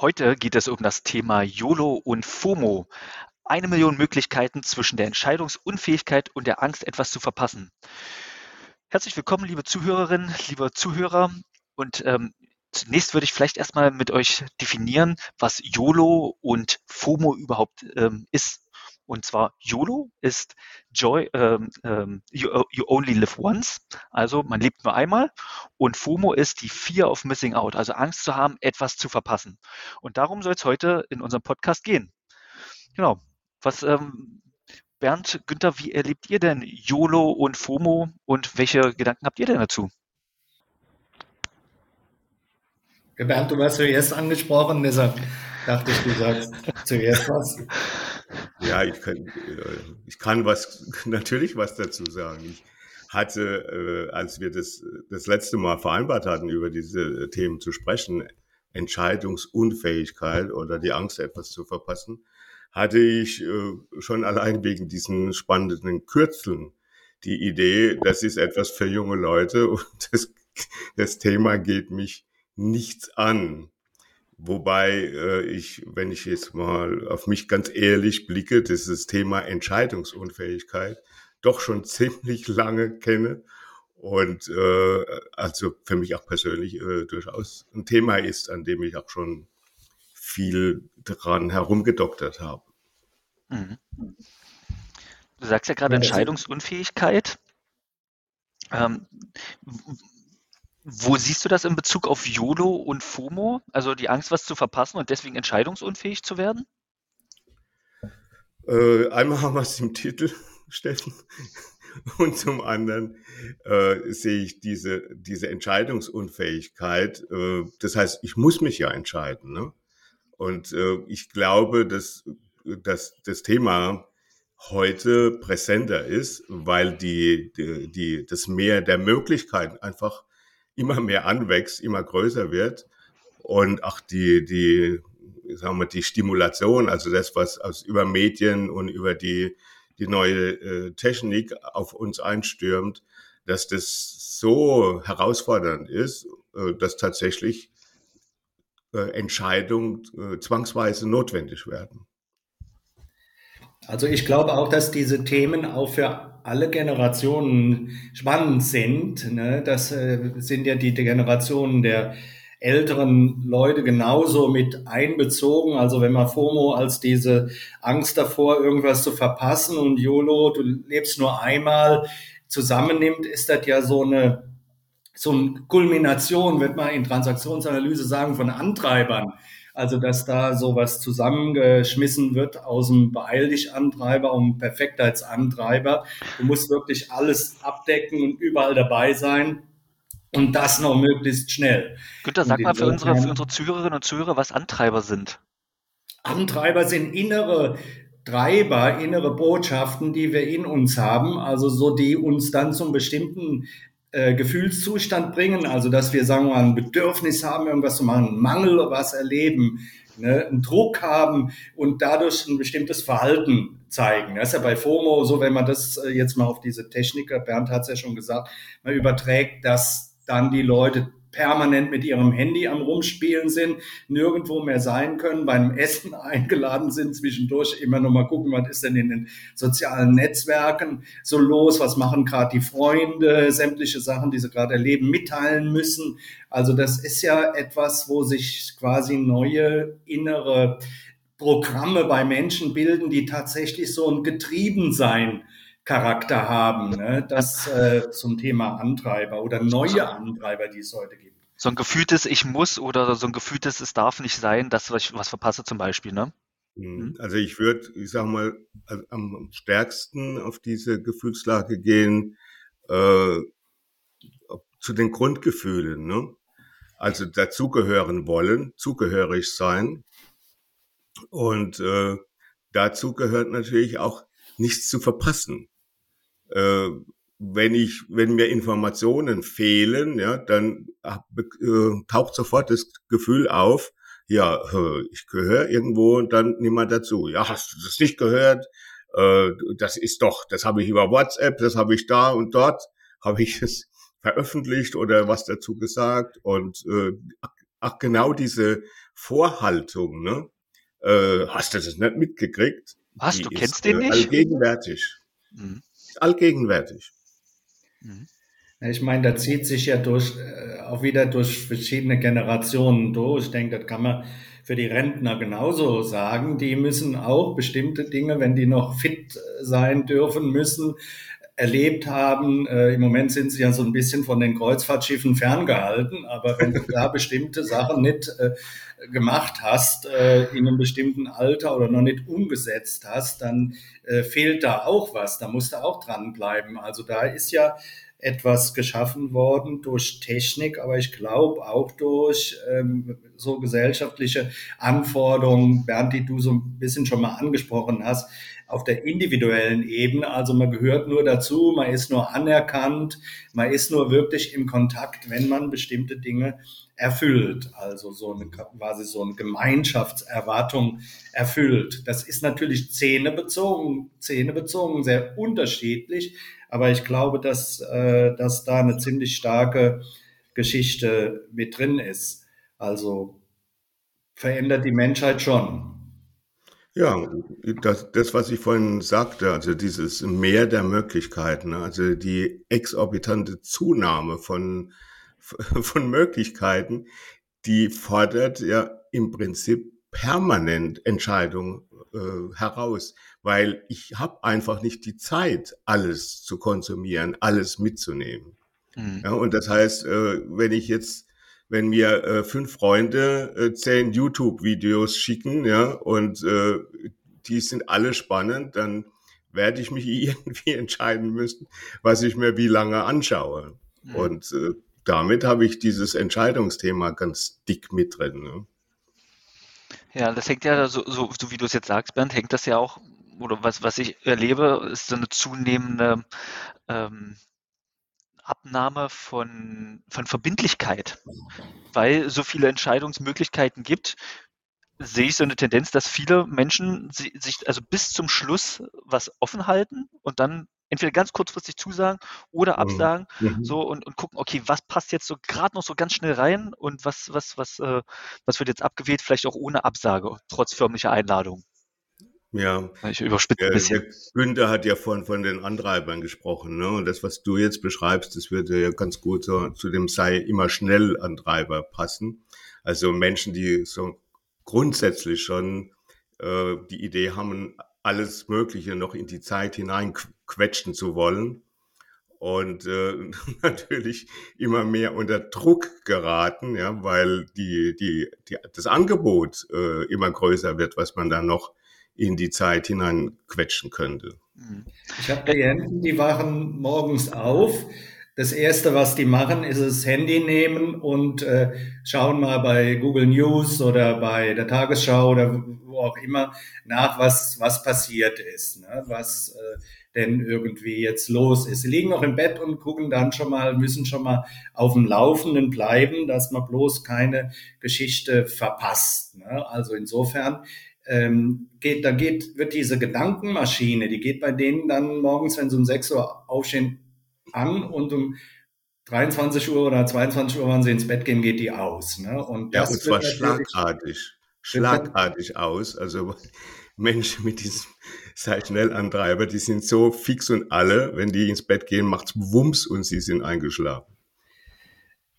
Heute geht es um das Thema YOLO und FOMO. Eine Million Möglichkeiten zwischen der Entscheidungsunfähigkeit und der Angst, etwas zu verpassen. Herzlich willkommen, liebe Zuhörerinnen, liebe Zuhörer. Und ähm, zunächst würde ich vielleicht erstmal mit euch definieren, was YOLO und FOMO überhaupt ähm, ist. Und zwar YOLO ist Joy, ähm, ähm, you, you, only live once, also man lebt nur einmal. Und FOMO ist die Fear of Missing Out, also Angst zu haben, etwas zu verpassen. Und darum soll es heute in unserem Podcast gehen. Genau. Was, ähm, Bernd, Günther, wie erlebt ihr denn YOLO und FOMO und welche Gedanken habt ihr denn dazu? Bernd, du warst zuerst angesprochen, deshalb dachte ich, du sagst zuerst was. Ja, ich kann, äh, ich kann was, natürlich was dazu sagen. Ich hatte, äh, als wir das, das letzte Mal vereinbart hatten, über diese Themen zu sprechen, Entscheidungsunfähigkeit oder die Angst, etwas zu verpassen, hatte ich äh, schon allein wegen diesen spannenden Kürzeln die Idee, das ist etwas für junge Leute und das, das Thema geht mich nichts an. Wobei äh, ich, wenn ich jetzt mal auf mich ganz ehrlich blicke, dieses Thema Entscheidungsunfähigkeit doch schon ziemlich lange kenne und äh, also für mich auch persönlich äh, durchaus ein Thema ist, an dem ich auch schon viel dran herumgedoktert habe. Mhm. Du sagst ja gerade Entscheidungsunfähigkeit. Ähm, wo siehst du das in Bezug auf YOLO und FOMO? Also die Angst, was zu verpassen und deswegen entscheidungsunfähig zu werden? Äh, einmal haben wir es im Titel, Steffen. Und zum anderen äh, sehe ich diese, diese Entscheidungsunfähigkeit. Äh, das heißt, ich muss mich ja entscheiden. Ne? Und äh, ich glaube, dass, dass das Thema heute präsenter ist, weil die, die, die, das Meer der Möglichkeiten einfach immer mehr anwächst, immer größer wird und auch die, die, sagen wir, die Stimulation, also das, was aus über Medien und über die, die neue äh, Technik auf uns einstürmt, dass das so herausfordernd ist, äh, dass tatsächlich äh, Entscheidungen äh, zwangsweise notwendig werden. Also ich glaube auch, dass diese Themen auch für alle Generationen spannend sind. Ne? Das äh, sind ja die, die Generationen der älteren Leute genauso mit einbezogen. Also wenn man FOMO als diese Angst davor, irgendwas zu verpassen und YOLO, du lebst nur einmal, zusammennimmt, ist das ja so eine so eine Kulmination, wird man in Transaktionsanalyse sagen, von Antreibern. Also, dass da sowas zusammengeschmissen wird aus dem Beeil dich Antreiber und Perfektheitsantreiber. Du musst wirklich alles abdecken und überall dabei sein. Und das noch möglichst schnell. Günther, sag mal für unsere, für unsere Zuhörerinnen und Zuhörer, was Antreiber sind. Antreiber sind innere Treiber, innere Botschaften, die wir in uns haben, also so die uns dann zum bestimmten äh, Gefühlszustand bringen, also dass wir sagen wir mal ein Bedürfnis haben, irgendwas zu machen, einen Mangel was erleben, ne, einen Druck haben und dadurch ein bestimmtes Verhalten zeigen. Das ist ja bei FOMO so, wenn man das äh, jetzt mal auf diese Techniker, Bernd hat es ja schon gesagt, man überträgt, dass dann die Leute permanent mit ihrem Handy am Rumspielen sind, nirgendwo mehr sein können, beim Essen eingeladen sind, zwischendurch immer noch mal gucken, was ist denn in den sozialen Netzwerken so los, was machen gerade die Freunde, sämtliche Sachen, die sie gerade erleben, mitteilen müssen. Also das ist ja etwas, wo sich quasi neue innere Programme bei Menschen bilden, die tatsächlich so ein Getriebensein Charakter haben. Ne? Das äh, zum Thema Antreiber oder neue Antreiber, die es heute gibt. So ein gefühltes Ich muss oder so ein gefühltes Es darf nicht sein, dass ich was verpasse zum Beispiel, ne? Mhm. Hm? Also ich würde, ich sag mal, am stärksten auf diese Gefühlslage gehen, äh, zu den Grundgefühlen, ne? Also dazugehören wollen, zugehörig sein. Und äh, dazu gehört natürlich auch nichts zu verpassen äh, wenn ich, wenn mir Informationen fehlen, ja, dann äh, taucht sofort das Gefühl auf, ja, ich gehöre irgendwo und dann niemand dazu. Ja, hast du das nicht gehört? Äh, das ist doch, das habe ich über WhatsApp, das habe ich da und dort, habe ich es veröffentlicht oder was dazu gesagt und äh, ach, genau diese Vorhaltung, ne? Äh, hast du das nicht mitgekriegt? Was, Die du ist, kennst den äh, nicht? Allgegenwärtig. Mhm. Ist allgegenwärtig. Mhm. Ich meine, da zieht sich ja durch, äh, auch wieder durch verschiedene Generationen durch. Ich denke, das kann man für die Rentner genauso sagen. Die müssen auch bestimmte Dinge, wenn die noch fit äh, sein dürfen, müssen, erlebt haben. Äh, Im Moment sind sie ja so ein bisschen von den Kreuzfahrtschiffen ferngehalten, aber wenn du da bestimmte Sachen nicht äh, gemacht hast, äh, in einem bestimmten Alter oder noch nicht umgesetzt hast, dann äh, fehlt da auch was. Da musst du auch dranbleiben. Also da ist ja etwas geschaffen worden durch Technik, aber ich glaube auch durch ähm, so gesellschaftliche Anforderungen, Bernd, die du so ein bisschen schon mal angesprochen hast, auf der individuellen Ebene. Also man gehört nur dazu, man ist nur anerkannt, man ist nur wirklich im Kontakt, wenn man bestimmte Dinge erfüllt. Also so eine quasi so eine Gemeinschaftserwartung erfüllt. Das ist natürlich zähnebezogen, zähnebezogen sehr unterschiedlich. Aber ich glaube, dass, äh, dass da eine ziemlich starke Geschichte mit drin ist. Also verändert die Menschheit schon. Ja, das, das, was ich vorhin sagte, also dieses Meer der Möglichkeiten, also die exorbitante Zunahme von, von Möglichkeiten, die fordert ja im Prinzip permanent Entscheidungen äh, heraus, weil ich habe einfach nicht die Zeit, alles zu konsumieren, alles mitzunehmen. Mhm. Ja, und das heißt, äh, wenn ich jetzt wenn mir äh, fünf Freunde äh, zehn YouTube-Videos schicken, ja, und äh, die sind alle spannend, dann werde ich mich irgendwie entscheiden müssen, was ich mir wie lange anschaue. Mhm. Und äh, damit habe ich dieses Entscheidungsthema ganz dick mit drin. Ne? Ja, das hängt ja, so, so, so wie du es jetzt sagst, Bernd, hängt das ja auch, oder was, was ich erlebe, ist so eine zunehmende ähm, Abnahme von, von Verbindlichkeit. Weil so viele Entscheidungsmöglichkeiten gibt, sehe ich so eine Tendenz, dass viele Menschen si- sich also bis zum Schluss was offen halten und dann entweder ganz kurzfristig zusagen oder Mhm. absagen, Mhm. so und, und gucken, okay, was passt jetzt so gerade noch so ganz schnell rein und was, was, was, äh, was wird jetzt abgewählt, vielleicht auch ohne Absage, trotz förmlicher Einladung. Ja, Ich überspitze ein bisschen. der Günther hat ja vorhin von den Antreibern gesprochen, ne? Und das, was du jetzt beschreibst, das würde ja ganz gut so, zu dem sei immer schnell Antreiber passen. Also Menschen, die so grundsätzlich schon äh, die Idee haben, alles Mögliche noch in die Zeit hineinquetschen zu wollen und äh, natürlich immer mehr unter Druck geraten, ja, weil die, die, die, das Angebot äh, immer größer wird, was man dann noch in die Zeit hineinquetschen könnte. Mhm. Ich habe Klienten, die wachen morgens auf. Das Erste, was die machen, ist das Handy nehmen und äh, schauen mal bei Google News oder bei der Tagesschau oder wo auch immer nach, was, was passiert ist, ne? was äh, denn irgendwie jetzt los ist. Sie liegen noch im Bett und gucken dann schon mal, müssen schon mal auf dem Laufenden bleiben, dass man bloß keine Geschichte verpasst. Ne? Also insofern ähm, geht, da geht, wird diese Gedankenmaschine, die geht bei denen dann morgens, wenn sie um 6 Uhr aufstehen, an und um 23 Uhr oder 22 Uhr, wann sie ins Bett gehen, geht die aus. Ne? Und Ja, das und zwar schlagartig. Schlagartig aus. Also Menschen mit diesem sei schnell Antreiber, die sind so fix und alle, wenn die ins Bett gehen, macht's Wumms und sie sind eingeschlafen.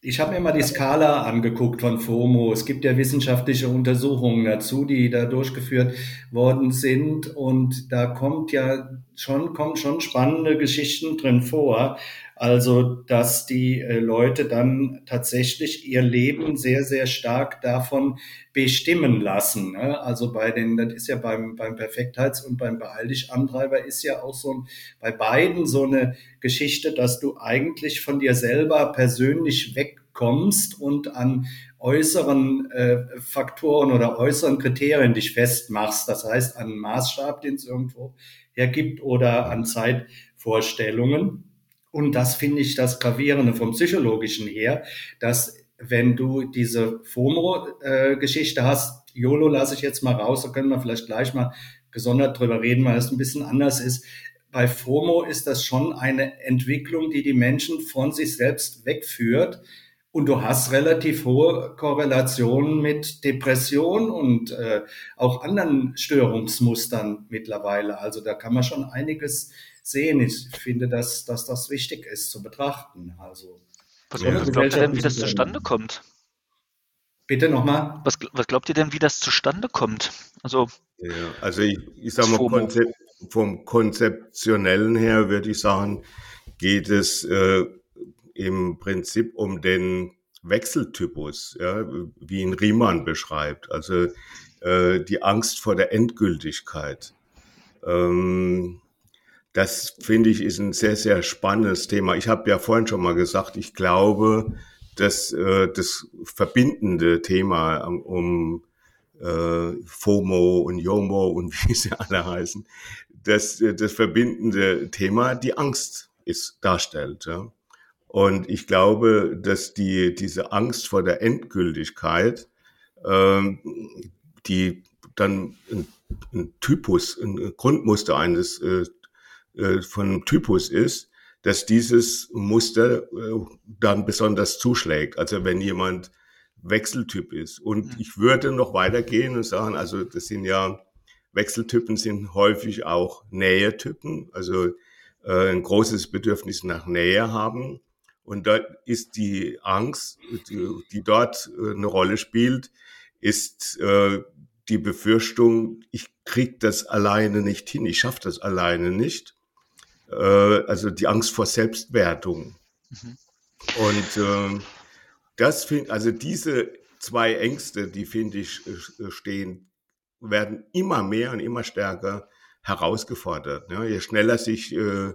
Ich habe mir mal die Skala angeguckt von FOMO. Es gibt ja wissenschaftliche Untersuchungen dazu, die da durchgeführt worden sind. Und da kommt ja schon, kommen schon spannende Geschichten drin vor. Also, dass die äh, Leute dann tatsächlich ihr Leben sehr, sehr stark davon bestimmen lassen. Ne? Also bei den, das ist ja beim, beim Perfektheits- und beim Beeil-dich-Antreiber ist ja auch so ein, bei beiden so eine Geschichte, dass du eigentlich von dir selber persönlich wegkommst und an äußeren äh, Faktoren oder äußeren Kriterien dich festmachst. Das heißt, an einen Maßstab, den es irgendwo hergibt oder an Zeitvorstellungen. Und das finde ich das Gravierende vom Psychologischen her, dass wenn du diese FOMO-Geschichte hast, YOLO lasse ich jetzt mal raus, da können wir vielleicht gleich mal gesondert drüber reden, weil es ein bisschen anders ist. Bei FOMO ist das schon eine Entwicklung, die die Menschen von sich selbst wegführt Und du hast relativ hohe Korrelationen mit Depression und äh, auch anderen Störungsmustern mittlerweile. Also da kann man schon einiges sehen. Ich finde, dass, dass das wichtig ist zu betrachten. Also, was, ja. was glaubt ihr denn, wie das zustande kommt? Bitte nochmal. Was, was glaubt ihr denn, wie das zustande kommt? Also, ja, also ich, ich sage mal, Konzept, vom Konzeptionellen her würde ich sagen, geht es äh, im Prinzip um den Wechseltypus, ja, wie ihn Riemann beschreibt, also äh, die Angst vor der Endgültigkeit. Ähm, das finde ich ist ein sehr, sehr spannendes Thema. Ich habe ja vorhin schon mal gesagt, ich glaube, dass äh, das verbindende Thema um äh, FOMO und YOMO und wie sie alle heißen, dass das verbindende Thema die Angst ist, darstellt. Ja. Und ich glaube, dass die, diese Angst vor der Endgültigkeit, ähm, die dann ein, ein Typus, ein Grundmuster eines äh, äh, von Typus ist, dass dieses Muster äh, dann besonders zuschlägt. Also wenn jemand Wechseltyp ist. Und mhm. ich würde noch weitergehen und sagen, also das sind ja, Wechseltypen sind häufig auch Nähetypen, also äh, ein großes Bedürfnis nach Nähe haben. Und da ist die Angst, die, dort äh, eine Rolle spielt, ist äh, die Befürchtung, ich krieg das alleine nicht hin, ich schaffe das alleine nicht. Äh, also die Angst vor Selbstwertung. Mhm. Und äh, das finde, also diese zwei Ängste, die finde ich äh, stehen, werden immer mehr und immer stärker herausgefordert. Ja, je schneller sich äh,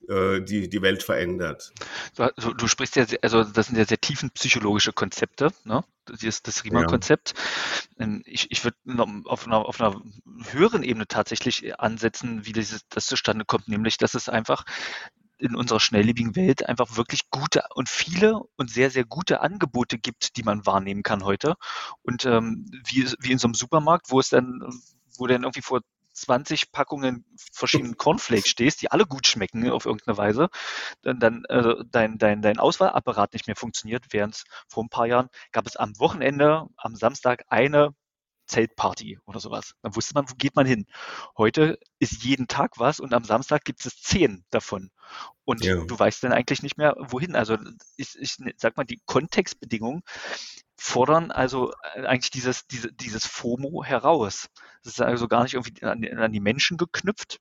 die, die Welt verändert. Du, du, sprichst ja, also das sind ja sehr tiefen psychologische Konzepte, ne? Das das Riemann-Konzept. Ja. Ähm, ich, ich würde auf einer, auf einer höheren Ebene tatsächlich ansetzen, wie dieses, das zustande kommt, nämlich, dass es einfach in unserer schnelllebigen Welt einfach wirklich gute und viele und sehr, sehr gute Angebote gibt, die man wahrnehmen kann heute. Und ähm, wie, wie in so einem Supermarkt, wo es dann, wo dann irgendwie vor 20 Packungen verschiedenen Cornflakes stehst, die alle gut schmecken auf irgendeine Weise, dann, dann äh, dein, dein, dein Auswahlapparat nicht mehr funktioniert, während vor ein paar Jahren gab es am Wochenende, am Samstag eine Zeltparty oder sowas. Dann wusste man, wo geht man hin. Heute ist jeden Tag was und am Samstag gibt es zehn davon. Und ja. du weißt dann eigentlich nicht mehr, wohin. Also ich, ich sag mal, die Kontextbedingungen fordern also äh, eigentlich dieses, diese, dieses FOMO heraus. Das ist also gar nicht irgendwie an, an die Menschen geknüpft.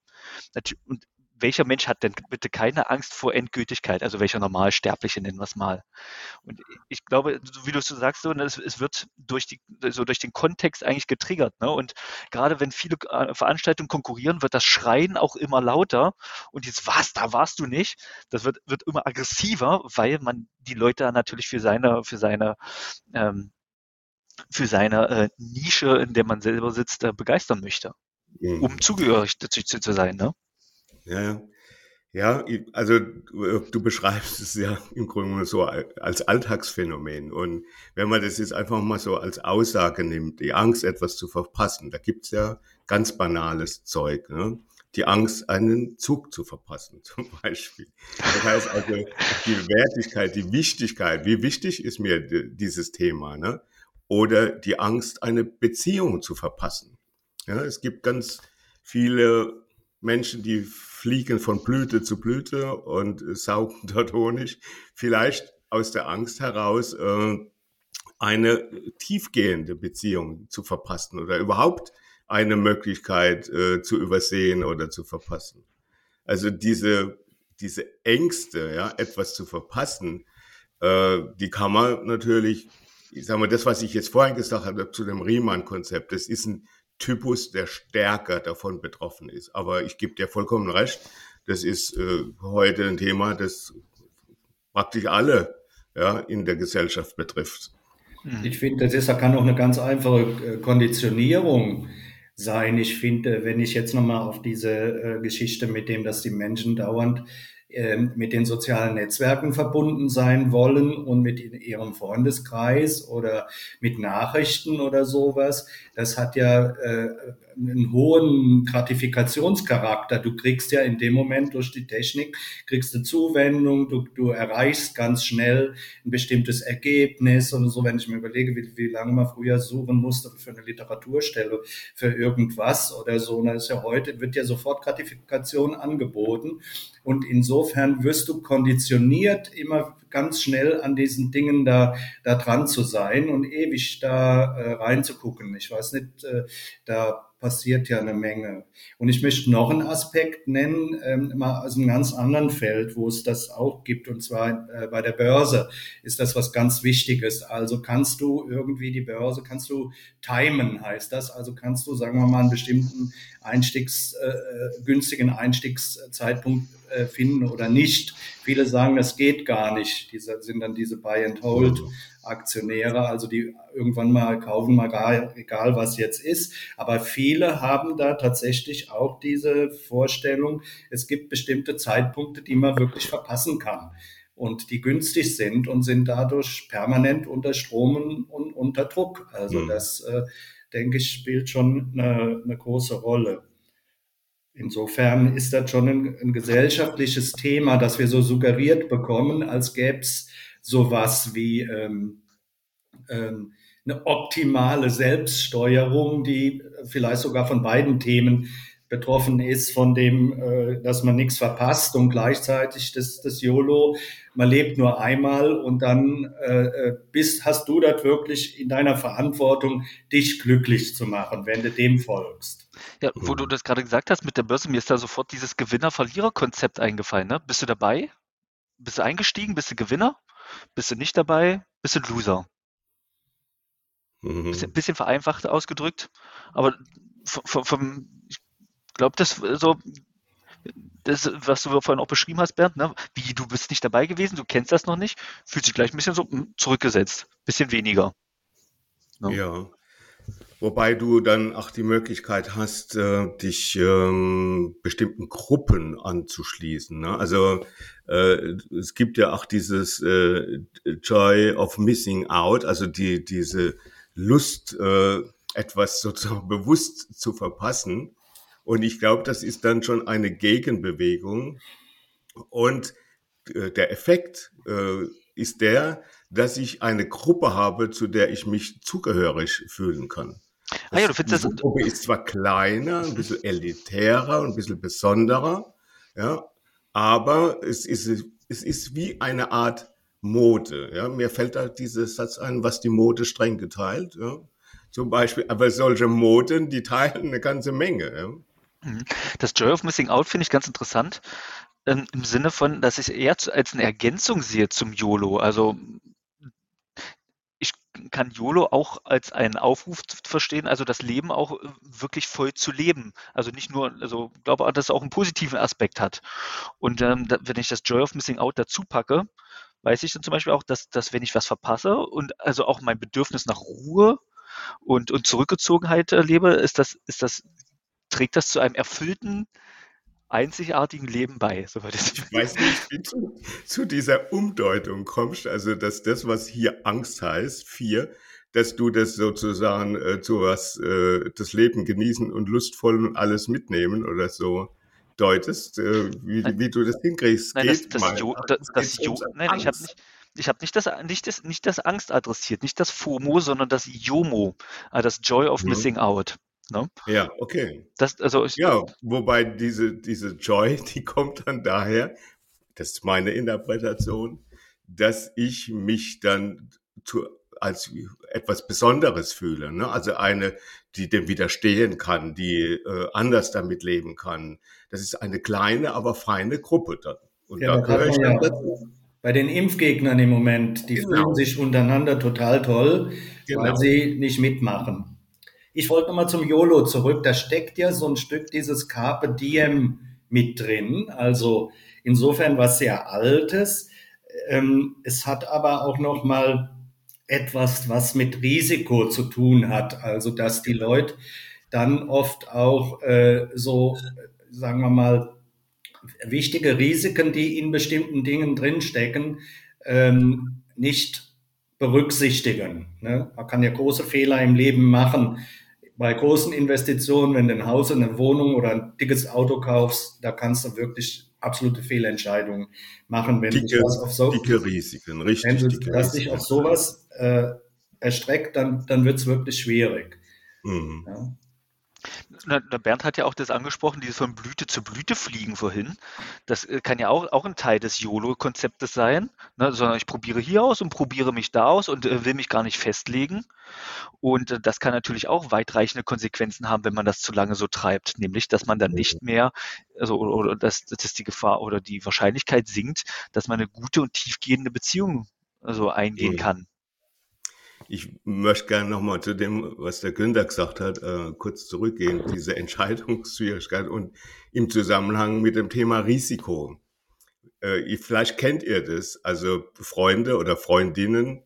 Und welcher Mensch hat denn bitte keine Angst vor Endgültigkeit? Also welcher Normalsterbliche nennen wir es mal. Und ich glaube, wie du es so sagst, so, ne, es, es, wird durch, die, so durch den Kontext eigentlich getriggert. Ne? Und gerade wenn viele äh, Veranstaltungen konkurrieren, wird das Schreien auch immer lauter. Und jetzt, was, da warst du nicht? Das wird, wird immer aggressiver, weil man die Leute natürlich für seine, für seine ähm, für seine äh, Nische, in der man selber sitzt, äh, begeistern möchte, mhm. um zugehörig dazu zu sein. Ne? Ja, ja, also äh, du beschreibst es ja im Grunde so als Alltagsphänomen. Und wenn man das jetzt einfach mal so als Aussage nimmt, die Angst, etwas zu verpassen, da gibt's ja ganz banales Zeug. Ne? Die Angst, einen Zug zu verpassen, zum Beispiel. Das heißt also, die Wertigkeit, die Wichtigkeit, wie wichtig ist mir dieses Thema? Ne? Oder die Angst, eine Beziehung zu verpassen. Ja, es gibt ganz viele Menschen, die fliegen von Blüte zu Blüte und saugen dort Honig, vielleicht aus der Angst heraus, äh, eine tiefgehende Beziehung zu verpassen oder überhaupt eine Möglichkeit äh, zu übersehen oder zu verpassen. Also diese, diese Ängste, ja, etwas zu verpassen, äh, die kann man natürlich, ich sage mal, das, was ich jetzt vorhin gesagt habe zu dem Riemann-Konzept, das ist ein Typus, der stärker davon betroffen ist. Aber ich gebe dir vollkommen recht, das ist äh, heute ein Thema, das praktisch alle ja, in der Gesellschaft betrifft. Mhm. Ich finde, das ist, kann auch eine ganz einfache äh, Konditionierung sein. Ich finde, wenn ich jetzt nochmal auf diese äh, Geschichte mit dem, dass die Menschen dauernd mit den sozialen Netzwerken verbunden sein wollen und mit ihrem Freundeskreis oder mit Nachrichten oder sowas. Das hat ja äh, einen hohen Gratifikationscharakter. Du kriegst ja in dem Moment durch die Technik, kriegst du Zuwendung, du, du erreichst ganz schnell ein bestimmtes Ergebnis oder so, wenn ich mir überlege, wie, wie lange man früher suchen musste für eine Literaturstelle, für irgendwas oder so. Das ist ja heute, wird ja sofort Gratifikation angeboten. Und insofern wirst du konditioniert, immer ganz schnell an diesen Dingen da, da dran zu sein und ewig da äh, reinzugucken. Ich weiß nicht, äh, da passiert ja eine Menge. Und ich möchte noch einen Aspekt nennen, ähm, mal aus einem ganz anderen Feld, wo es das auch gibt, und zwar äh, bei der Börse ist das was ganz Wichtiges. Also kannst du irgendwie die Börse, kannst du timen, heißt das. Also kannst du, sagen wir mal, einen bestimmten Einstiegs, äh, äh günstigen Einstiegszeitpunkt äh, finden oder nicht. Viele sagen, das geht gar nicht. Diese sind dann diese Buy and Hold Aktionäre, also die irgendwann mal kaufen, mal gar, egal was jetzt ist. Aber viele haben da tatsächlich auch diese Vorstellung, es gibt bestimmte Zeitpunkte, die man wirklich verpassen kann und die günstig sind und sind dadurch permanent unter Strom und unter Druck. Also mhm. das, äh, denke ich, spielt schon eine, eine, große Rolle. Insofern ist das schon ein, ein gesellschaftliches Thema, das wir so suggeriert bekommen, als gäbe es sowas wie ähm, ähm, eine optimale Selbststeuerung, die vielleicht sogar von beiden Themen betroffen ist, von dem, äh, dass man nichts verpasst und gleichzeitig das, das YOLO, man lebt nur einmal und dann äh, äh, bist, hast du das wirklich in deiner Verantwortung, dich glücklich zu machen, wenn du dem folgst. Ja, wo du das gerade gesagt hast mit der Börse, mir ist da sofort dieses Gewinner-Verlierer-Konzept eingefallen. Ne? Bist du dabei? Bist du eingestiegen? Bist du Gewinner? Bist du nicht dabei? Bist du Loser? Mhm. Bisschen, bisschen vereinfacht ausgedrückt, aber vom, vom ich glaube, das so, das, was du vorhin auch beschrieben hast, Bernd, ne? wie du bist nicht dabei gewesen, du kennst das noch nicht, fühlt sich gleich ein bisschen so hm, zurückgesetzt, bisschen weniger. Ne? Ja. Wobei du dann auch die Möglichkeit hast, äh, dich ähm, bestimmten Gruppen anzuschließen. Ne? Also äh, es gibt ja auch dieses äh, Joy of Missing Out, also die diese Lust, äh, etwas sozusagen bewusst zu verpassen. Und ich glaube, das ist dann schon eine Gegenbewegung. Und äh, der Effekt äh, ist der, dass ich eine Gruppe habe, zu der ich mich zugehörig fühlen kann. Ah ja, du findest die Gruppe ist zwar kleiner, ein bisschen elitärer, ein bisschen besonderer, ja, aber es ist, es ist wie eine Art Mode. Ja? Mir fällt da dieser Satz ein, was die Mode streng geteilt. Ja? Zum Beispiel, aber solche Moden, die teilen eine ganze Menge. Mhm. Das Joy of Missing Out finde ich ganz interessant. Ähm, Im Sinne von, dass ich es eher als eine Ergänzung sehe zum YOLO. Also ich kann YOLO auch als einen Aufruf verstehen, also das Leben auch äh, wirklich voll zu leben. Also nicht nur, also ich glaube, dass es auch einen positiven Aspekt hat. Und ähm, da, wenn ich das Joy of Missing Out dazu packe, weiß ich dann zum Beispiel auch, dass, dass wenn ich was verpasse und also auch mein Bedürfnis nach Ruhe und, und Zurückgezogenheit erlebe, ist das, ist das, trägt das zu einem erfüllten, einzigartigen Leben bei. So ich weiß nicht, wie du zu dieser Umdeutung kommst, also dass das, was hier Angst heißt, vier, dass du das sozusagen äh, zu was, äh, das Leben genießen und lustvoll und alles mitnehmen oder so deutest, äh, wie, wie, du das hinkriegst. Nein, Geht das, das, jo, das, das jo, nein ich habe nicht, ich habe nicht das, nicht, das, nicht das Angst adressiert, nicht das FOMO, sondern das JOMO, äh, das Joy of mhm. Missing Out. Ne? Ja, okay. Das, also ich, ja, wobei diese, diese Joy, die kommt dann daher, das ist meine Interpretation, dass ich mich dann zu als etwas Besonderes fühle. Ne? Also eine, die dem widerstehen kann, die äh, anders damit leben kann. Das ist eine kleine, aber feine Gruppe dann. Und ja, da gehöre ich dann dazu. Bei den Impfgegnern im Moment, die genau. fühlen sich untereinander total toll, genau. weil sie nicht mitmachen. Ich wollte nochmal zum YOLO zurück. Da steckt ja so ein Stück dieses Carpe Diem mit drin. Also insofern was sehr Altes. Ähm, es hat aber auch nochmal etwas, was mit Risiko zu tun hat. Also dass die Leute dann oft auch äh, so, sagen wir mal, wichtige Risiken, die in bestimmten Dingen drinstecken, ähm, nicht berücksichtigen. Ne? Man kann ja große Fehler im Leben machen. Bei großen Investitionen, wenn du ein Haus, eine Wohnung oder ein dickes Auto kaufst, da kannst du wirklich absolute Fehlentscheidungen machen, wenn dicke, du das auf so dicke Risiken, richtig. Wenn du das dich auf sowas äh, erstreckt, dann, dann wird es wirklich schwierig. Mhm. Ja. Na, Bernd hat ja auch das angesprochen, dieses von Blüte zu Blüte fliegen vorhin. Das äh, kann ja auch, auch ein Teil des YOLO-Konzeptes sein, ne? sondern ich probiere hier aus und probiere mich da aus und äh, will mich gar nicht festlegen. Und äh, das kann natürlich auch weitreichende Konsequenzen haben, wenn man das zu lange so treibt, nämlich, dass man dann nicht mehr, also oder, oder dass, dass die Gefahr oder die Wahrscheinlichkeit sinkt, dass man eine gute und tiefgehende Beziehung also eingehen mhm. kann. Ich möchte gerne nochmal zu dem, was der Günther gesagt hat, äh, kurz zurückgehen, diese Entscheidungsschwierigkeit und im Zusammenhang mit dem Thema Risiko. Äh, vielleicht kennt ihr das, also Freunde oder Freundinnen,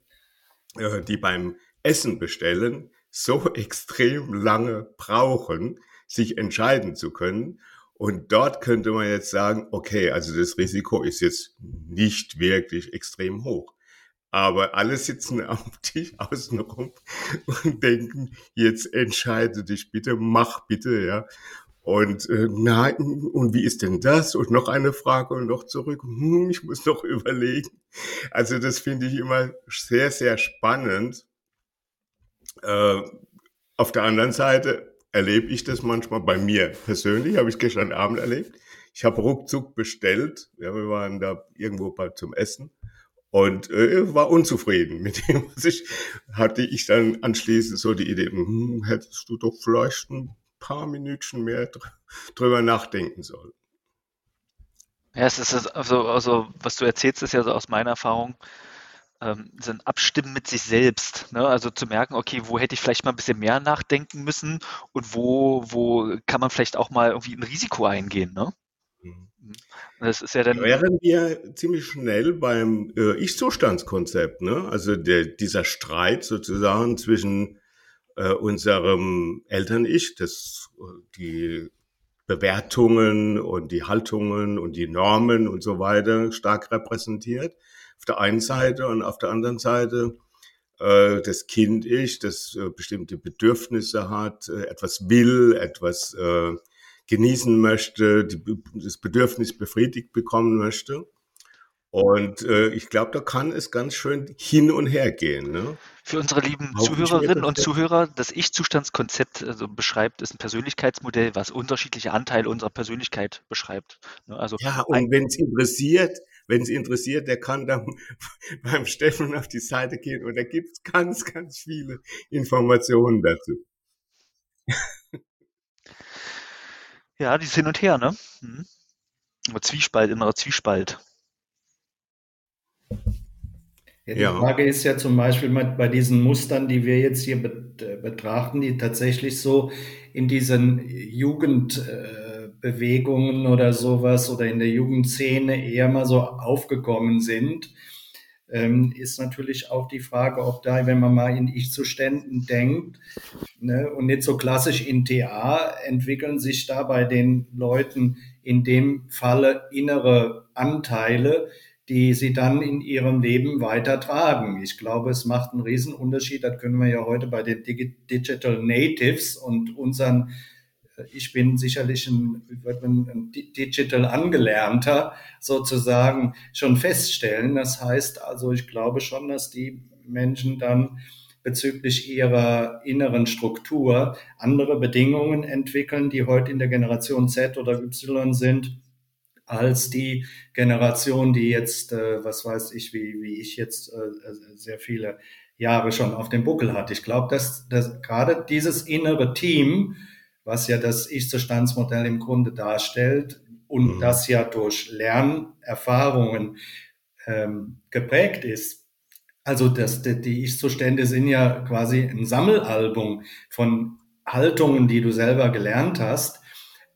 äh, die beim Essen bestellen, so extrem lange brauchen, sich entscheiden zu können. Und dort könnte man jetzt sagen, okay, also das Risiko ist jetzt nicht wirklich extrem hoch aber alle sitzen am Tisch außenrum und denken, jetzt entscheide dich bitte, mach bitte, ja. Und äh, nein, und wie ist denn das? Und noch eine Frage und noch zurück. Hm, ich muss noch überlegen. Also das finde ich immer sehr, sehr spannend. Äh, auf der anderen Seite erlebe ich das manchmal bei mir persönlich, habe ich gestern Abend erlebt. Ich habe ruckzuck bestellt. Ja, wir waren da irgendwo bei, zum Essen und äh, war unzufrieden mit dem, was ich hatte. Ich dann anschließend so die Idee, hm, hättest du doch vielleicht ein paar Minuten mehr drüber nachdenken sollen. Ja, es ist also, also was du erzählst, ist ja so aus meiner Erfahrung, ähm, so ein Abstimmen mit sich selbst. Ne? Also zu merken, okay, wo hätte ich vielleicht mal ein bisschen mehr nachdenken müssen und wo, wo kann man vielleicht auch mal irgendwie ein Risiko eingehen. Ne? Mhm. Das ist ja dann. Wären wir ziemlich schnell beim äh, Ich-Zustandskonzept, ne? Also der, dieser Streit sozusagen zwischen äh, unserem Eltern-Ich, das die Bewertungen und die Haltungen und die Normen und so weiter stark repräsentiert. Auf der einen Seite und auf der anderen Seite äh, das Kind-Ich, das äh, bestimmte Bedürfnisse hat, äh, etwas will, etwas äh, genießen möchte, die, das Bedürfnis befriedigt bekommen möchte. Und äh, ich glaube, da kann es ganz schön hin und her gehen. Ne? Für unsere lieben Auch Zuhörerinnen und Zuhörer, das Ich-Zustandskonzept also beschreibt, ist ein Persönlichkeitsmodell, was unterschiedliche Anteile unserer Persönlichkeit beschreibt. Ne? Also ja, und wenn es interessiert, wenn es interessiert, der kann dann beim Steffen auf die Seite gehen und da gibt es ganz, ganz viele Informationen dazu. Ja, die ist hin und her, ne? Mhm. Zwiespalt, innerer Zwiespalt. Ja, die ja. Frage ist ja zum Beispiel bei diesen Mustern, die wir jetzt hier betrachten, die tatsächlich so in diesen Jugendbewegungen oder sowas oder in der Jugendszene eher mal so aufgekommen sind, ähm, ist natürlich auch die Frage, ob da, wenn man mal in Ich-Zuständen denkt, ne, und nicht so klassisch in TA, entwickeln sich da bei den Leuten in dem Falle innere Anteile, die sie dann in ihrem Leben weitertragen. Ich glaube, es macht einen Riesenunterschied. Das können wir ja heute bei den Digital Natives und unseren ich bin sicherlich ein, ein, Digital Angelernter sozusagen schon feststellen. Das heißt also, ich glaube schon, dass die Menschen dann bezüglich ihrer inneren Struktur andere Bedingungen entwickeln, die heute in der Generation Z oder Y sind, als die Generation, die jetzt, äh, was weiß ich, wie, wie ich jetzt äh, sehr viele Jahre schon auf dem Buckel hat. Ich glaube, dass, dass gerade dieses innere Team, was ja das Ich-Zustandsmodell im Grunde darstellt und mhm. das ja durch Lernerfahrungen ähm, geprägt ist, also das, die Ich-Zustände sind ja quasi ein Sammelalbum von Haltungen, die du selber gelernt hast.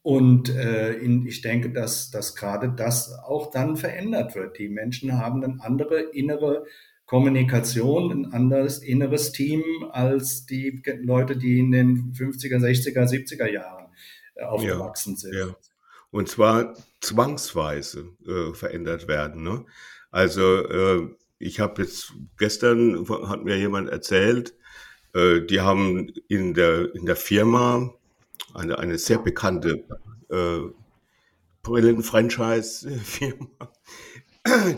Und äh, in, ich denke, dass, dass gerade das auch dann verändert wird. Die Menschen haben eine andere innere Kommunikation, ein anderes inneres Team als die Leute, die in den 50er, 60er, 70er Jahren äh, aufgewachsen ja, sind. Ja. Und zwar zwangsweise äh, verändert werden. Ne? Also äh, ich habe jetzt gestern hat mir jemand erzählt, Äh, die haben in der, in der Firma eine, eine sehr bekannte äh, Brillen-Franchise-Firma.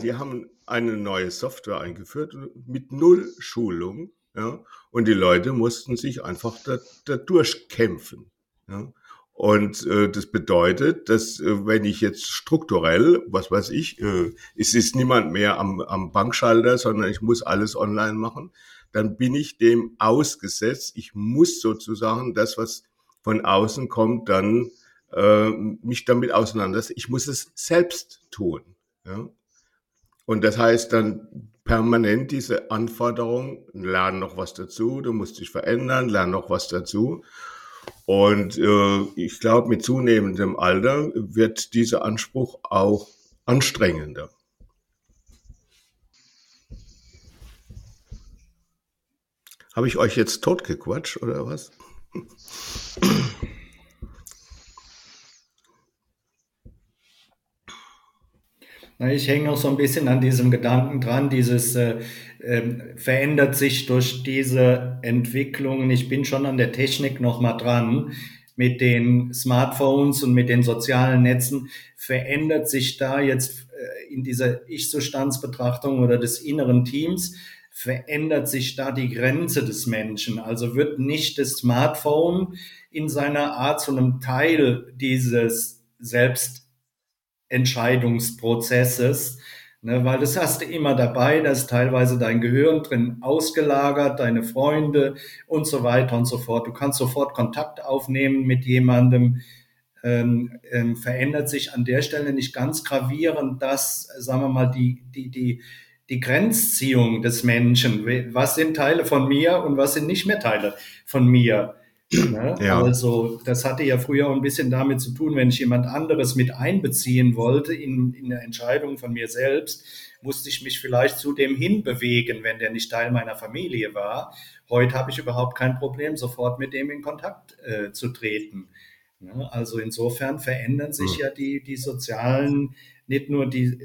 Die haben eine neue Software eingeführt mit null Schulung. Ja, und die Leute mussten sich einfach da, da durchkämpfen. Ja. Und äh, das bedeutet, dass äh, wenn ich jetzt strukturell, was weiß ich, äh, es ist niemand mehr am, am Bankschalter, sondern ich muss alles online machen, dann bin ich dem ausgesetzt. Ich muss sozusagen das, was von außen kommt, dann äh, mich damit auseinandersetzen. Ich muss es selbst tun. Ja? Und das heißt dann permanent diese Anforderung, lern noch was dazu, du musst dich verändern, lern noch was dazu. Und äh, ich glaube, mit zunehmendem Alter wird dieser Anspruch auch anstrengender. Habe ich euch jetzt totgequatscht oder was? Ich hänge noch so ein bisschen an diesem Gedanken dran, dieses äh, äh, verändert sich durch diese Entwicklungen. Ich bin schon an der Technik noch mal dran. Mit den Smartphones und mit den sozialen Netzen verändert sich da jetzt äh, in dieser Ich-Zustandsbetrachtung oder des inneren Teams verändert sich da die Grenze des Menschen. Also wird nicht das Smartphone in seiner Art zu einem Teil dieses Selbstentscheidungsprozesses, Ne, weil das hast du immer dabei, da ist teilweise dein Gehirn drin ausgelagert, deine Freunde und so weiter und so fort. Du kannst sofort Kontakt aufnehmen mit jemandem. Ähm, ähm, verändert sich an der Stelle nicht ganz gravierend, dass, sagen wir mal, die, die, die, die Grenzziehung des Menschen, was sind Teile von mir und was sind nicht mehr Teile von mir. Ne? Ja. Also das hatte ja früher auch ein bisschen damit zu tun, wenn ich jemand anderes mit einbeziehen wollte in, in eine Entscheidung von mir selbst, musste ich mich vielleicht zu dem hinbewegen, wenn der nicht Teil meiner Familie war. Heute habe ich überhaupt kein Problem, sofort mit dem in Kontakt äh, zu treten. Ne? Also insofern verändern sich mhm. ja die, die sozialen nicht nur die,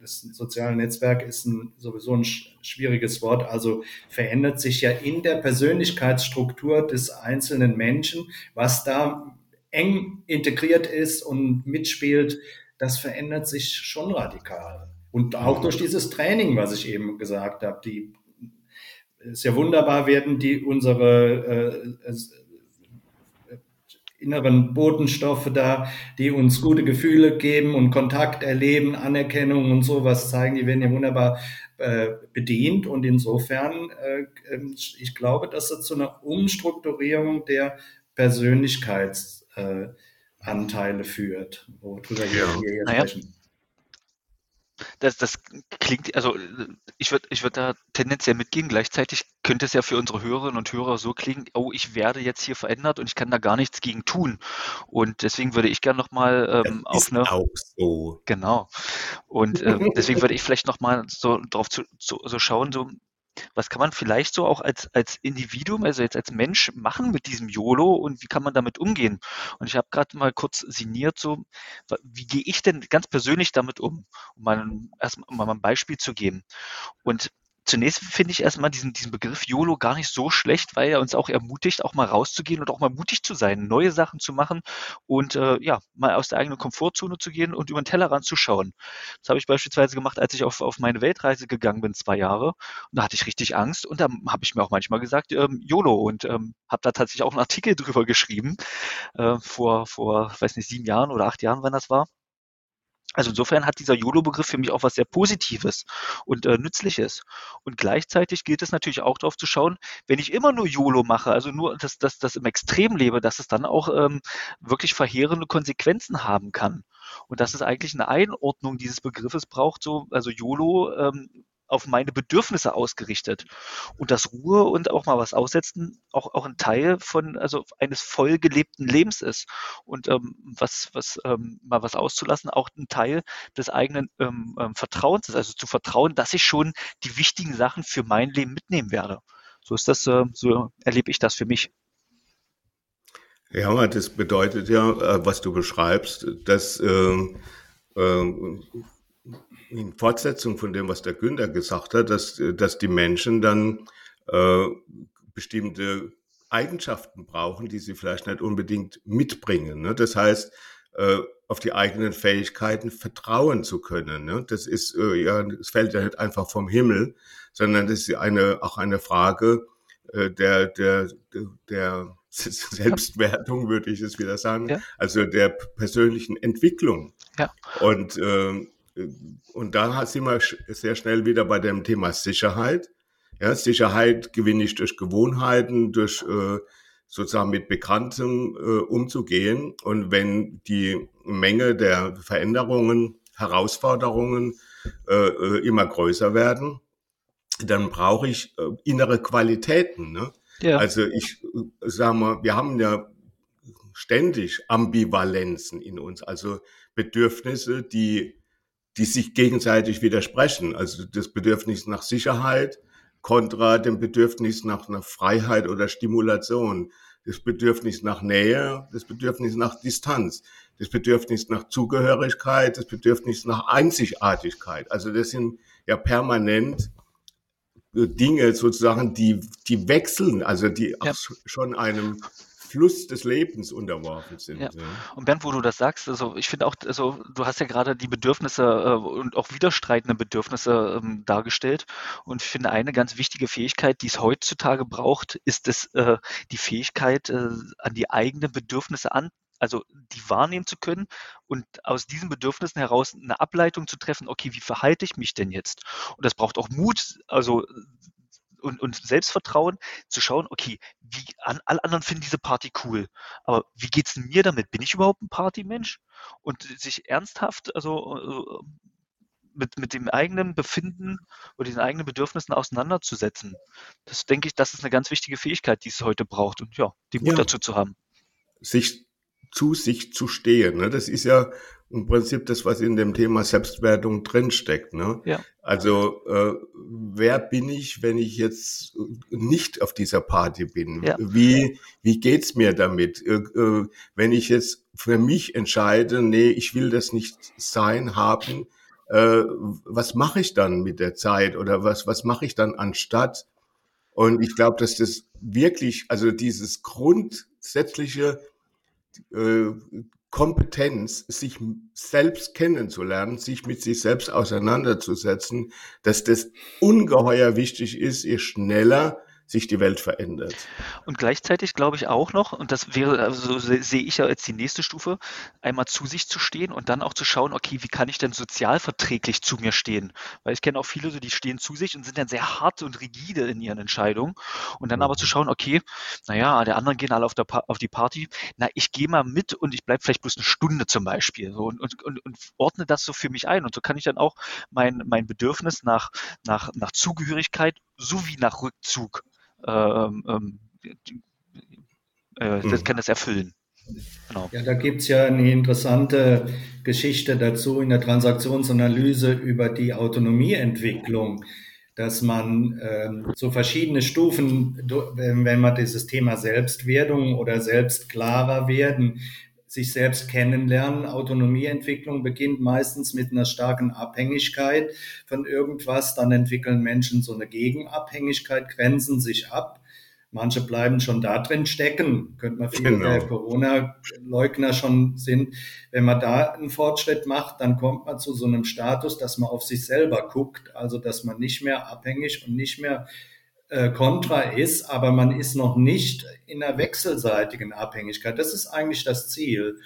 das soziale Netzwerk ist ein, sowieso ein schwieriges Wort, also verändert sich ja in der Persönlichkeitsstruktur des einzelnen Menschen, was da eng integriert ist und mitspielt, das verändert sich schon radikal. Und auch durch dieses Training, was ich eben gesagt habe, die ist ja wunderbar, werden die unsere äh, inneren Botenstoffe da, die uns gute Gefühle geben und Kontakt erleben, Anerkennung und sowas zeigen, die werden ja wunderbar äh, bedient und insofern, äh, ähm, ich glaube, dass das zu einer Umstrukturierung der Persönlichkeitsanteile äh, führt, worüber ja. wir jetzt naja. sprechen. Das, das klingt, also ich würde ich würd da tendenziell mitgehen. Gleichzeitig könnte es ja für unsere Hörerinnen und Hörer so klingen, oh, ich werde jetzt hier verändert und ich kann da gar nichts gegen tun. Und deswegen würde ich gerne nochmal ähm, auf eine. Auch so. Genau. Und äh, deswegen würde ich vielleicht nochmal so drauf zu, zu, so schauen, so was kann man vielleicht so auch als, als Individuum, also jetzt als Mensch machen mit diesem YOLO und wie kann man damit umgehen? Und ich habe gerade mal kurz sinniert, so, wie gehe ich denn ganz persönlich damit um, um mal, erst mal ein Beispiel zu geben. Und zunächst finde ich erstmal diesen, diesen Begriff YOLO gar nicht so schlecht, weil er uns auch ermutigt, auch mal rauszugehen und auch mal mutig zu sein, neue Sachen zu machen und äh, ja, mal aus der eigenen Komfortzone zu gehen und über den Tellerrand zu schauen. Das habe ich beispielsweise gemacht, als ich auf, auf meine Weltreise gegangen bin, zwei Jahre. Und da hatte ich richtig Angst und da habe ich mir auch manchmal gesagt, ähm, YOLO und ähm, habe da tatsächlich auch einen Artikel drüber geschrieben, äh, vor, vor, weiß nicht, sieben Jahren oder acht Jahren, wann das war. Also insofern hat dieser YOLO-Begriff für mich auch was sehr Positives und äh, Nützliches. Und gleichzeitig gilt es natürlich auch darauf zu schauen, wenn ich immer nur YOLO mache, also nur das, das, das im Extrem lebe, dass es dann auch ähm, wirklich verheerende Konsequenzen haben kann. Und dass es eigentlich eine Einordnung dieses Begriffes braucht, so, also YOLO ähm, auf meine Bedürfnisse ausgerichtet. Und dass Ruhe und auch mal was aussetzen auch, auch ein Teil von, also eines voll gelebten Lebens ist. Und ähm, was, was, ähm, mal was auszulassen, auch ein Teil des eigenen ähm, ähm, Vertrauens ist. Also zu vertrauen, dass ich schon die wichtigen Sachen für mein Leben mitnehmen werde. So ist das, äh, so erlebe ich das für mich. Ja, das bedeutet ja, äh, was du beschreibst, dass äh, äh, in Fortsetzung von dem, was der Günther gesagt hat, dass, dass die Menschen dann äh, bestimmte Eigenschaften brauchen, die sie vielleicht nicht unbedingt mitbringen. Ne? Das heißt, äh, auf die eigenen Fähigkeiten vertrauen zu können. Ne? Das ist äh, ja, es fällt ja nicht einfach vom Himmel, sondern das ist eine auch eine Frage äh, der der der Selbstwertung, würde ich es wieder sagen, ja. also der persönlichen Entwicklung. Ja. Und äh, und da sind wir sehr schnell wieder bei dem Thema Sicherheit. Ja, Sicherheit gewinne ich durch Gewohnheiten, durch äh, sozusagen mit Bekanntem äh, umzugehen. Und wenn die Menge der Veränderungen, Herausforderungen äh, äh immer größer werden, dann brauche ich äh, innere Qualitäten. Ne? Ja. Also ich äh, sage mal, wir haben ja ständig Ambivalenzen in uns, also Bedürfnisse, die, die sich gegenseitig widersprechen. Also das Bedürfnis nach Sicherheit, kontra dem Bedürfnis nach einer Freiheit oder Stimulation, das Bedürfnis nach Nähe, das Bedürfnis nach Distanz, das Bedürfnis nach Zugehörigkeit, das Bedürfnis nach Einzigartigkeit. Also das sind ja permanent äh, Dinge sozusagen, die, die wechseln, also die ja. auch schon einem Fluss des Lebens unterworfen sind. Ja. Und Bernd, wo du das sagst, also ich finde auch, also du hast ja gerade die Bedürfnisse äh, und auch widerstreitende Bedürfnisse ähm, dargestellt. Und ich finde, eine ganz wichtige Fähigkeit, die es heutzutage braucht, ist es äh, die Fähigkeit, äh, an die eigenen Bedürfnisse an, also die wahrnehmen zu können und aus diesen Bedürfnissen heraus eine Ableitung zu treffen, okay, wie verhalte ich mich denn jetzt? Und das braucht auch Mut, also und, und Selbstvertrauen zu schauen, okay, wie an, alle anderen finden diese Party cool, aber wie geht's mir damit? Bin ich überhaupt ein Partymensch? Und sich ernsthaft, also äh, mit, mit dem eigenen Befinden oder den eigenen Bedürfnissen auseinanderzusetzen. Das denke ich, das ist eine ganz wichtige Fähigkeit, die es heute braucht und ja, die Mut ja. dazu zu haben. Sich zu sich zu stehen. Ne? Das ist ja im Prinzip das, was in dem Thema Selbstwertung drinsteckt. Ne? Ja. Also äh, wer bin ich, wenn ich jetzt nicht auf dieser Party bin? Ja. Wie, wie geht's mir damit? Äh, äh, wenn ich jetzt für mich entscheide, nee, ich will das nicht sein, haben, äh, was mache ich dann mit der Zeit oder was, was mache ich dann anstatt? Und ich glaube, dass das wirklich, also dieses grundsätzliche äh, Kompetenz, sich selbst kennenzulernen, sich mit sich selbst auseinanderzusetzen, dass das ungeheuer wichtig ist, je schneller sich die Welt verändert. Und gleichzeitig glaube ich auch noch, und das wäre, also sehe ich ja als die nächste Stufe, einmal zu sich zu stehen und dann auch zu schauen, okay, wie kann ich denn sozialverträglich zu mir stehen? Weil ich kenne auch viele, so, die stehen zu sich und sind dann sehr hart und rigide in ihren Entscheidungen. Und dann mhm. aber zu schauen, okay, naja, der anderen gehen alle auf, der auf die Party, na, ich gehe mal mit und ich bleibe vielleicht bloß eine Stunde zum Beispiel so, und, und, und, und ordne das so für mich ein. Und so kann ich dann auch mein, mein Bedürfnis nach, nach, nach Zugehörigkeit sowie nach Rückzug ähm, ähm, äh, das mhm. kann das erfüllen. Genau. Ja, da gibt es ja eine interessante Geschichte dazu in der Transaktionsanalyse über die Autonomieentwicklung, dass man ähm, so verschiedene Stufen, wenn man dieses Thema Selbstwerdung oder selbstklarer werden, sich selbst kennenlernen. Autonomieentwicklung beginnt meistens mit einer starken Abhängigkeit von irgendwas. Dann entwickeln Menschen so eine Gegenabhängigkeit, grenzen sich ab. Manche bleiben schon da drin stecken. Könnte man viele genau. der Corona-Leugner schon sind. Wenn man da einen Fortschritt macht, dann kommt man zu so einem Status, dass man auf sich selber guckt. Also, dass man nicht mehr abhängig und nicht mehr kontra ist, aber man ist noch nicht in einer wechselseitigen Abhängigkeit. Das ist eigentlich das Ziel.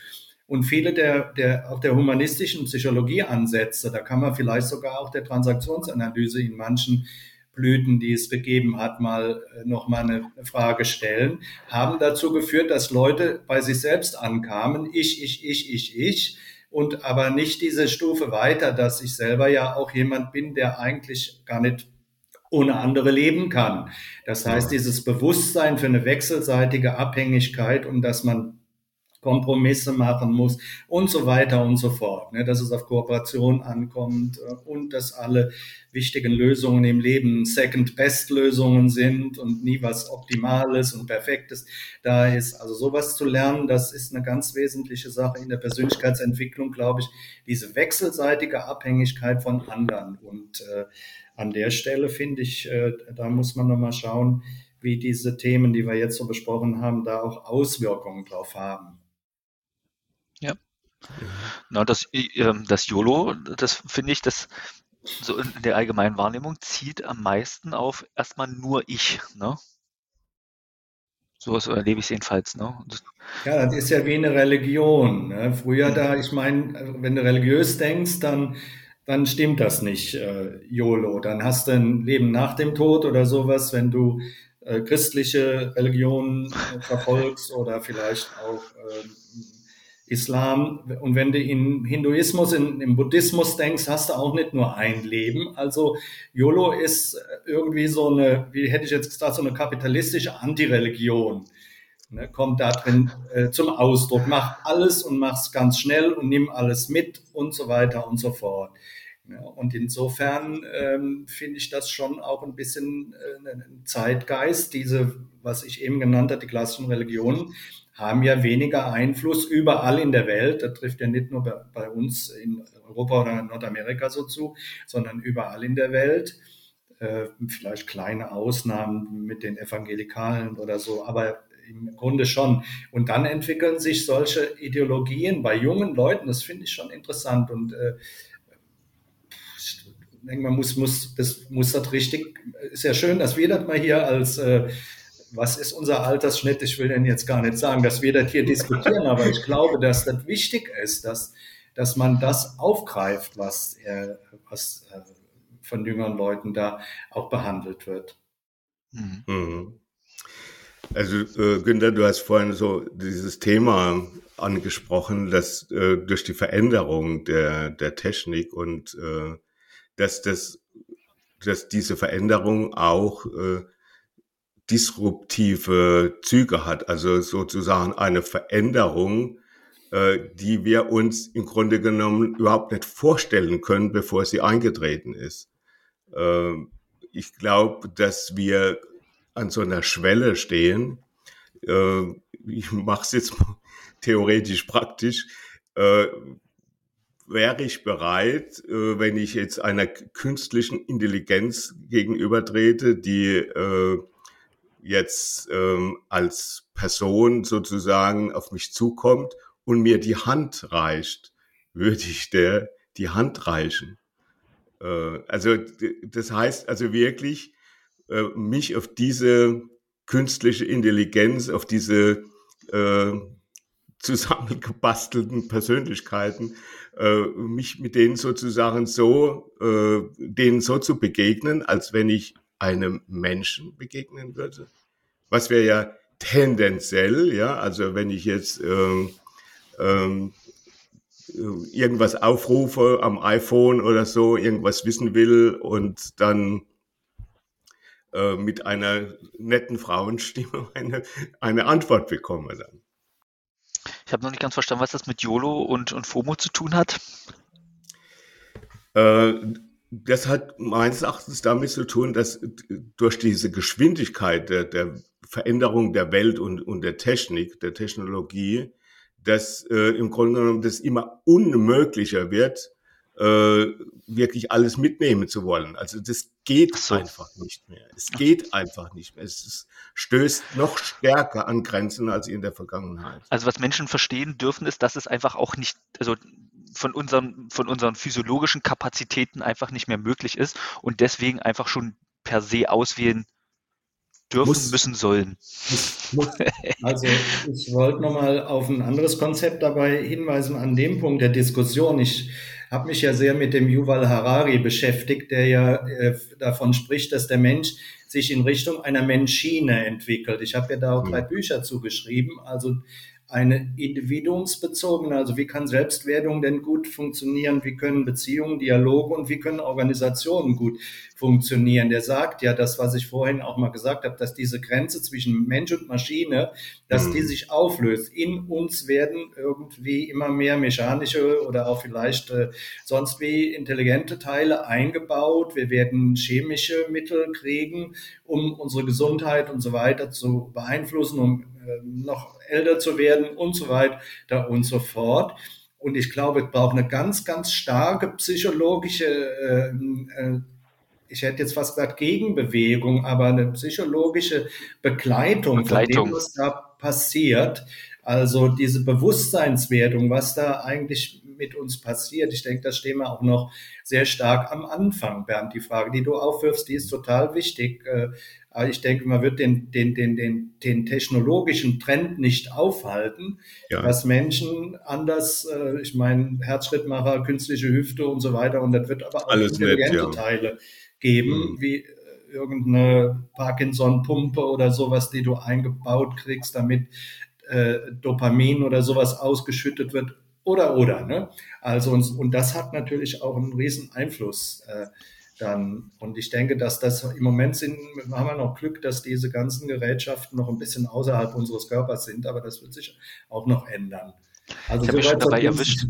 Und viele der, der, auch der humanistischen Psychologieansätze, da kann man vielleicht sogar auch der Transaktionsanalyse in manchen Blüten, die es gegeben hat, mal äh, noch mal eine Frage stellen, haben dazu geführt, dass Leute bei sich selbst ankamen, ich, ich, ich, ich, ich, und aber nicht diese Stufe weiter, dass ich selber ja auch jemand bin, der eigentlich gar nicht ohne andere leben kann. Das heißt, dieses Bewusstsein für eine wechselseitige Abhängigkeit und dass man Kompromisse machen muss und so weiter und so fort. Ne, dass es auf Kooperation ankommt äh, und dass alle wichtigen Lösungen im Leben Second-Best-Lösungen sind und nie was Optimales und Perfektes da ist. Also sowas zu lernen, das ist eine ganz wesentliche Sache in der Persönlichkeitsentwicklung, glaube ich, diese wechselseitige Abhängigkeit von anderen. Und äh, an der Stelle finde ich, äh, da muss man nochmal schauen, wie diese Themen, die wir jetzt so besprochen haben, da auch Auswirkungen drauf haben. Ja. Na, das, ähm, das YOLO, das finde ich, das so in der allgemeinen Wahrnehmung zieht am meisten auf erstmal nur ich. Ne? So erlebe ich es jedenfalls. Ne? Ja, das ist ja wie eine Religion. Ne? Früher mhm. da, ich meine, wenn du religiös denkst, dann, dann stimmt das nicht, äh, YOLO. Dann hast du ein Leben nach dem Tod oder sowas, wenn du äh, christliche Religionen äh, verfolgst oder vielleicht auch äh, Islam. Und wenn du in Hinduismus, in, im Buddhismus denkst, hast du auch nicht nur ein Leben. Also YOLO ist irgendwie so eine, wie hätte ich jetzt gesagt, so eine kapitalistische Antireligion. Ne, kommt da drin äh, zum Ausdruck. Mach alles und mach's ganz schnell und nimm alles mit und so weiter und so fort. Ja, und insofern ähm, finde ich das schon auch ein bisschen äh, ein Zeitgeist, diese, was ich eben genannt habe, die klassischen Religionen, haben ja weniger Einfluss überall in der Welt. Das trifft ja nicht nur bei, uns in Europa oder Nordamerika so zu, sondern überall in der Welt. Äh, vielleicht kleine Ausnahmen mit den Evangelikalen oder so, aber im Grunde schon. Und dann entwickeln sich solche Ideologien bei jungen Leuten, das finde ich schon interessant. Und äh, ich denke, man muss, muss, das muss das richtig, ist ja schön, dass wir das mal hier als äh, was ist unser Altersschnitt? Ich will denn jetzt gar nicht sagen, dass wir das hier diskutieren, aber ich glaube, dass das wichtig ist, dass, dass man das aufgreift, was, äh, was äh, von jüngeren Leuten da auch behandelt wird. Mhm. mhm. Also äh, Günther, du hast vorhin so dieses Thema angesprochen, dass äh, durch die Veränderung der, der Technik und äh, dass, das, dass diese Veränderung auch äh, disruptive Züge hat, also sozusagen eine Veränderung, äh, die wir uns im Grunde genommen überhaupt nicht vorstellen können, bevor sie eingetreten ist. Äh, ich glaube, dass wir an so einer Schwelle stehen. Äh, ich mache es jetzt theoretisch praktisch. Äh, wäre ich bereit, äh, wenn ich jetzt einer künstlichen Intelligenz gegenübertrete, die äh, jetzt ähm, als Person sozusagen auf mich zukommt und mir die Hand reicht, würde ich der die Hand reichen. Äh, also das heißt also wirklich, äh, mich auf diese künstliche Intelligenz, auf diese äh, zusammengebastelten Persönlichkeiten, äh, mich mit denen sozusagen so, äh, denen so zu begegnen, als wenn ich einem Menschen begegnen würde. Was wäre ja tendenziell, ja, also wenn ich jetzt ähm, ähm, irgendwas aufrufe am iPhone oder so, irgendwas wissen will und dann äh, mit einer netten Frauenstimme eine, eine Antwort bekomme dann. Ich habe noch nicht ganz verstanden, was das mit YOLO und, und FOMO zu tun hat. Äh, das hat meines Erachtens damit zu tun, dass durch diese Geschwindigkeit der, der Veränderung der Welt und, und der Technik, der Technologie, dass äh, im Grunde genommen das immer unmöglicher wird, äh, wirklich alles mitnehmen zu wollen. Also das geht so. einfach nicht mehr. Es geht einfach nicht mehr. Es ist, stößt noch stärker an Grenzen als in der Vergangenheit. Also was Menschen verstehen dürfen, ist, dass es einfach auch nicht, also von unseren, von unseren physiologischen Kapazitäten einfach nicht mehr möglich ist und deswegen einfach schon per se auswählen dürfen, muss, müssen, sollen. Muss, muss. Also ich wollte nochmal auf ein anderes Konzept dabei hinweisen an dem Punkt der Diskussion. Ich habe mich ja sehr mit dem Yuval Harari beschäftigt, der ja äh, davon spricht, dass der Mensch sich in Richtung einer Menschine entwickelt. Ich habe ja da auch drei Bücher zugeschrieben. Also eine individuumsbezogene, also wie kann Selbstwertung denn gut funktionieren, wie können Beziehungen, Dialoge und wie können Organisationen gut funktionieren. Der sagt ja das, was ich vorhin auch mal gesagt habe, dass diese Grenze zwischen Mensch und Maschine, dass mhm. die sich auflöst. In uns werden irgendwie immer mehr mechanische oder auch vielleicht äh, sonst wie intelligente Teile eingebaut. Wir werden chemische Mittel kriegen, um unsere Gesundheit und so weiter zu beeinflussen, um äh, noch älter zu werden und so weiter und so fort. Und ich glaube, es braucht eine ganz, ganz starke psychologische äh, äh, ich hätte jetzt fast gesagt Gegenbewegung, aber eine psychologische Begleitung, Begleitung. von dem, was da passiert. Also diese Bewusstseinswertung, was da eigentlich mit uns passiert. Ich denke, da stehen wir auch noch sehr stark am Anfang, Bernd. Die Frage, die du aufwirfst, die ist total wichtig. Äh, ich denke, man wird den, den, den, den, den technologischen Trend nicht aufhalten, ja. dass Menschen anders, äh, ich meine, Herzschrittmacher, künstliche Hüfte und so weiter, und das wird aber auch Alles intelligente nett, ja. Teile geben, mhm. wie irgendeine Parkinson-Pumpe oder sowas, die du eingebaut kriegst, damit äh, Dopamin oder sowas ausgeschüttet wird oder oder. Ne? Also und, und das hat natürlich auch einen riesen Einfluss äh, dann. Und ich denke, dass das im Moment sind, haben wir noch Glück, dass diese ganzen Gerätschaften noch ein bisschen außerhalb unseres Körpers sind, aber das wird sich auch noch ändern. Also ich habe mich schon dabei erwischt.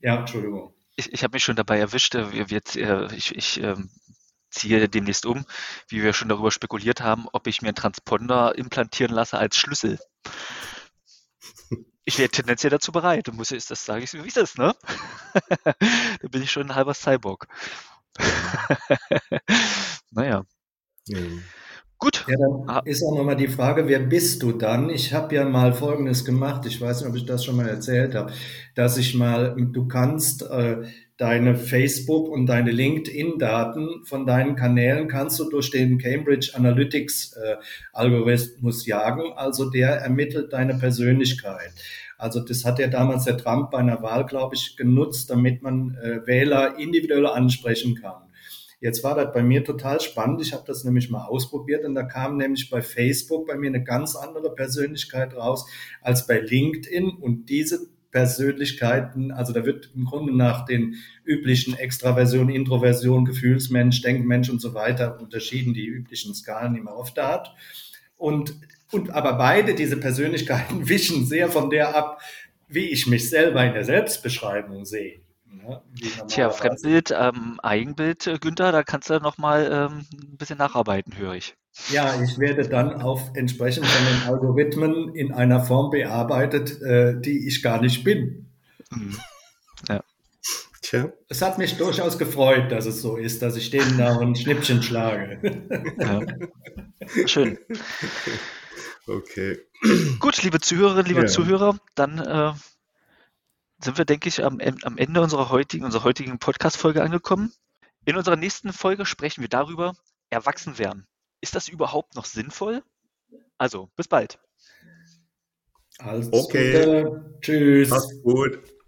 Ja, Entschuldigung. Ich, ich habe mich schon dabei erwischt. Äh, wir, wir, äh, ich, ich ähm, ziehe demnächst um, wie wir schon darüber spekuliert haben, ob ich mir einen Transponder implantieren lasse als Schlüssel. Ich wäre tendenziell dazu bereit. Muss ich, das sage ich so, wie es ist, ne? da bin ich schon ein halber Cyborg. naja. Mhm. Gut. Ja, dann ah. ist auch nochmal die Frage, wer bist du dann? Ich habe ja mal Folgendes gemacht, ich weiß nicht, ob ich das schon mal erzählt habe, dass ich mal, du kannst äh, deine Facebook und deine LinkedIn-Daten von deinen Kanälen kannst du durch den Cambridge Analytics äh, Algorithmus jagen. Also der ermittelt deine Persönlichkeit. Also das hat ja damals der Trump bei einer Wahl, glaube ich, genutzt, damit man äh, Wähler individuell ansprechen kann. Jetzt war das bei mir total spannend. Ich habe das nämlich mal ausprobiert und da kam nämlich bei Facebook bei mir eine ganz andere Persönlichkeit raus als bei LinkedIn. Und diese Persönlichkeiten, also da wird im Grunde nach den üblichen Extraversion, Introversion, Gefühlsmensch, Denkmensch und so weiter unterschieden, die üblichen Skalen, die man oft da hat. Und, und aber beide diese Persönlichkeiten wischen sehr von der ab, wie ich mich selber in der Selbstbeschreibung sehe. Ja, Tja, Fremdbild, ähm, Eigenbild, äh, Günther, da kannst du noch mal ähm, ein bisschen nacharbeiten, höre ich. Ja, ich werde dann auf entsprechend von den Algorithmen in einer Form bearbeitet, äh, die ich gar nicht bin. Mhm. Ja. Tja. Es hat mich durchaus gefreut, dass es so ist, dass ich denen da ein Schnippchen schlage. Ja. Schön. Okay. Gut, liebe Zuhörerinnen, liebe ja. Zuhörer, dann äh, sind wir, denke ich, am, am Ende unserer heutigen, unserer heutigen Podcast-Folge angekommen. In unserer nächsten Folge sprechen wir darüber, erwachsen werden. Ist das überhaupt noch sinnvoll? Also, bis bald. Alles okay. Gute. Tschüss. Mach's gut.